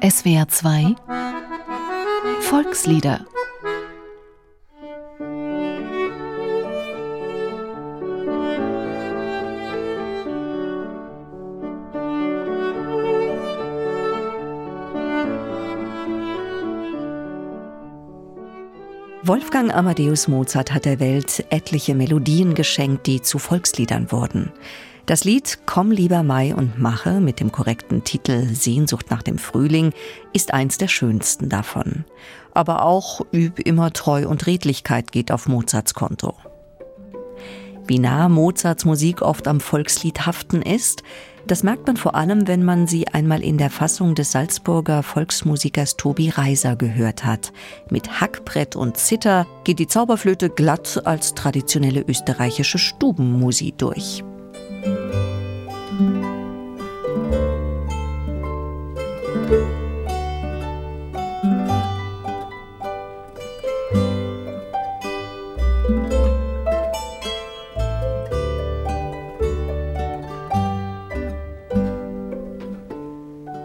SWR 2 Volkslieder Wolfgang Amadeus Mozart hat der Welt etliche Melodien geschenkt, die zu Volksliedern wurden. Das Lied Komm lieber Mai und mache mit dem korrekten Titel Sehnsucht nach dem Frühling ist eins der schönsten davon. Aber auch Üb immer Treu und Redlichkeit geht auf Mozarts Konto. Wie nah Mozarts Musik oft am Volkslied haften ist, das merkt man vor allem, wenn man sie einmal in der Fassung des Salzburger Volksmusikers Tobi Reiser gehört hat. Mit Hackbrett und Zither geht die Zauberflöte glatt als traditionelle österreichische Stubenmusik durch.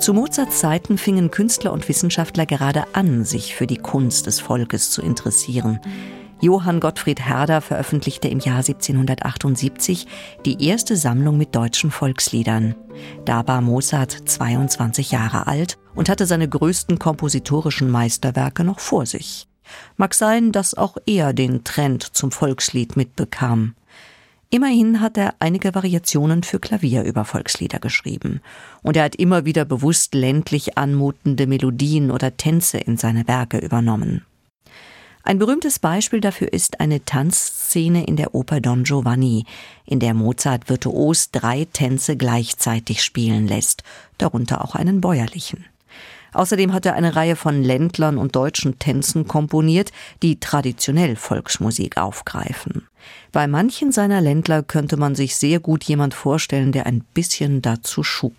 Zu Mozarts Zeiten fingen Künstler und Wissenschaftler gerade an, sich für die Kunst des Volkes zu interessieren. Johann Gottfried Herder veröffentlichte im Jahr 1778 die erste Sammlung mit deutschen Volksliedern. Da war Mozart 22 Jahre alt und hatte seine größten kompositorischen Meisterwerke noch vor sich. Mag sein, dass auch er den Trend zum Volkslied mitbekam. Immerhin hat er einige Variationen für Klavier über Volkslieder geschrieben. Und er hat immer wieder bewusst ländlich anmutende Melodien oder Tänze in seine Werke übernommen. Ein berühmtes Beispiel dafür ist eine Tanzszene in der Oper Don Giovanni, in der Mozart virtuos drei Tänze gleichzeitig spielen lässt, darunter auch einen bäuerlichen. Außerdem hat er eine Reihe von Ländlern und deutschen Tänzen komponiert, die traditionell Volksmusik aufgreifen. Bei manchen seiner Ländler könnte man sich sehr gut jemand vorstellen, der ein bisschen dazu Schub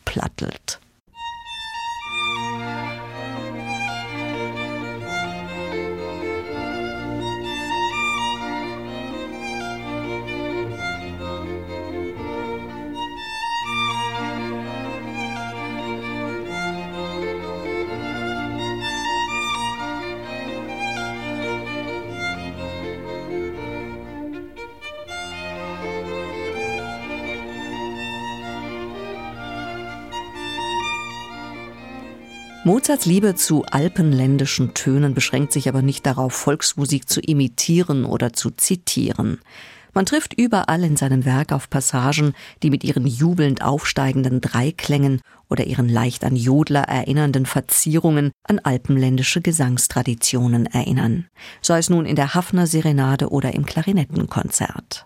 Mozarts Liebe zu alpenländischen Tönen beschränkt sich aber nicht darauf, Volksmusik zu imitieren oder zu zitieren. Man trifft überall in seinem Werk auf Passagen, die mit ihren jubelnd aufsteigenden Dreiklängen oder ihren leicht an Jodler erinnernden Verzierungen an alpenländische Gesangstraditionen erinnern. Sei es nun in der Hafner Serenade oder im Klarinettenkonzert.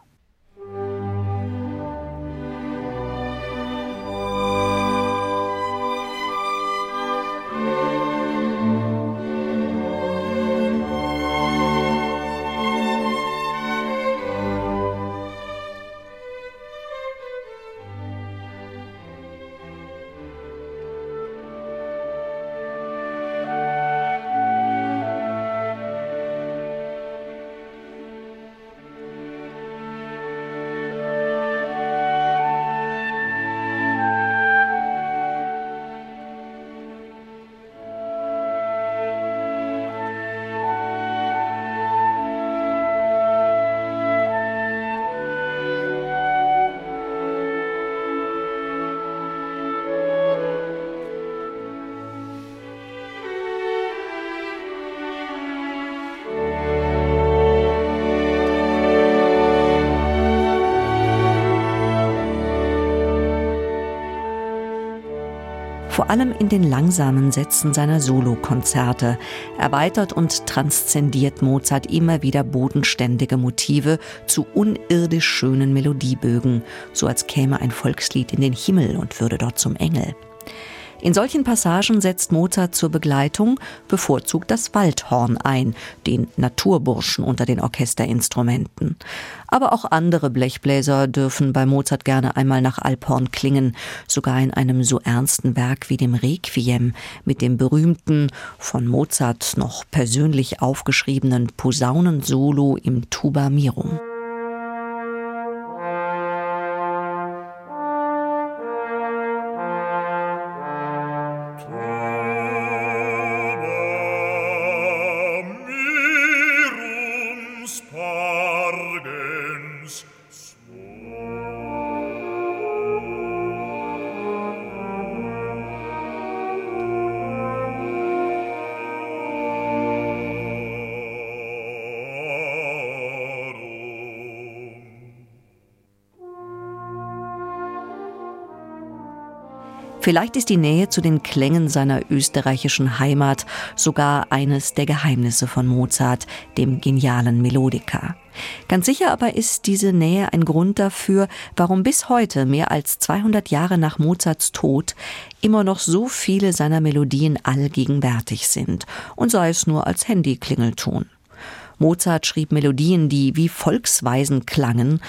Vor allem in den langsamen Sätzen seiner Solokonzerte, erweitert und transzendiert Mozart immer wieder bodenständige Motive zu unirdisch schönen Melodiebögen, so als käme ein Volkslied in den Himmel und würde dort zum Engel. In solchen Passagen setzt Mozart zur Begleitung bevorzugt das Waldhorn ein, den Naturburschen unter den Orchesterinstrumenten. Aber auch andere Blechbläser dürfen bei Mozart gerne einmal nach Alphorn klingen, sogar in einem so ernsten Werk wie dem Requiem mit dem berühmten, von Mozart noch persönlich aufgeschriebenen Posaunensolo im Tuba Mirum. Vielleicht ist die Nähe zu den Klängen seiner österreichischen Heimat sogar eines der Geheimnisse von Mozart, dem genialen Melodiker. Ganz sicher aber ist diese Nähe ein Grund dafür, warum bis heute, mehr als 200 Jahre nach Mozarts Tod, immer noch so viele seiner Melodien allgegenwärtig sind, und sei es nur als Handyklingelton. Mozart schrieb Melodien, die wie Volksweisen klangen,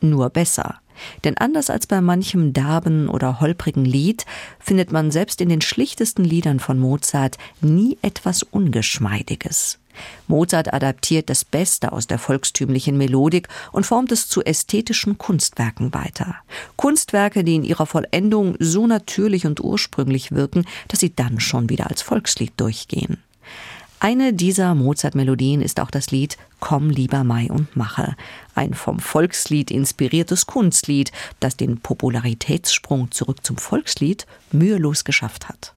nur besser. Denn anders als bei manchem derben oder holprigen Lied findet man selbst in den schlichtesten Liedern von Mozart nie etwas Ungeschmeidiges. Mozart adaptiert das Beste aus der volkstümlichen Melodik und formt es zu ästhetischen Kunstwerken weiter. Kunstwerke, die in ihrer Vollendung so natürlich und ursprünglich wirken, dass sie dann schon wieder als Volkslied durchgehen. Eine dieser Mozart-Melodien ist auch das Lied Komm lieber Mai und mache, ein vom Volkslied inspiriertes Kunstlied, das den Popularitätssprung zurück zum Volkslied mühelos geschafft hat.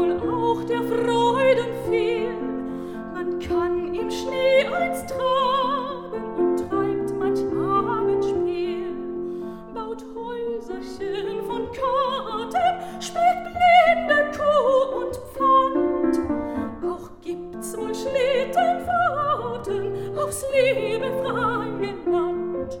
Wohl auch der Freuden viel, man kann im Schnee eins tragen und treibt manch Abendspiel, baut Häuserchen von Karten, spielt blinde Kuh und Pfand. Auch gibt's wohl Schlittenfahrten aufs liebe freie Land.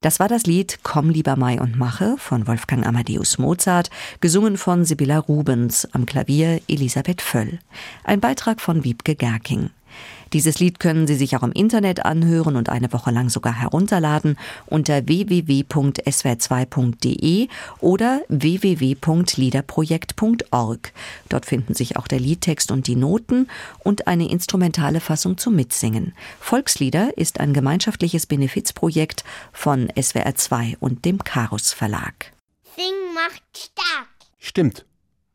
Das war das Lied Komm lieber Mai und mache von Wolfgang Amadeus Mozart, gesungen von Sibylla Rubens, am Klavier Elisabeth Völl. Ein Beitrag von Wiebke Gerking. Dieses Lied können Sie sich auch im Internet anhören und eine Woche lang sogar herunterladen unter www.swr2.de oder www.liederprojekt.org. Dort finden sich auch der Liedtext und die Noten und eine instrumentale Fassung zum Mitsingen. Volkslieder ist ein gemeinschaftliches Benefizprojekt von SWR2 und dem Karus Verlag. Sing macht stark. Stimmt.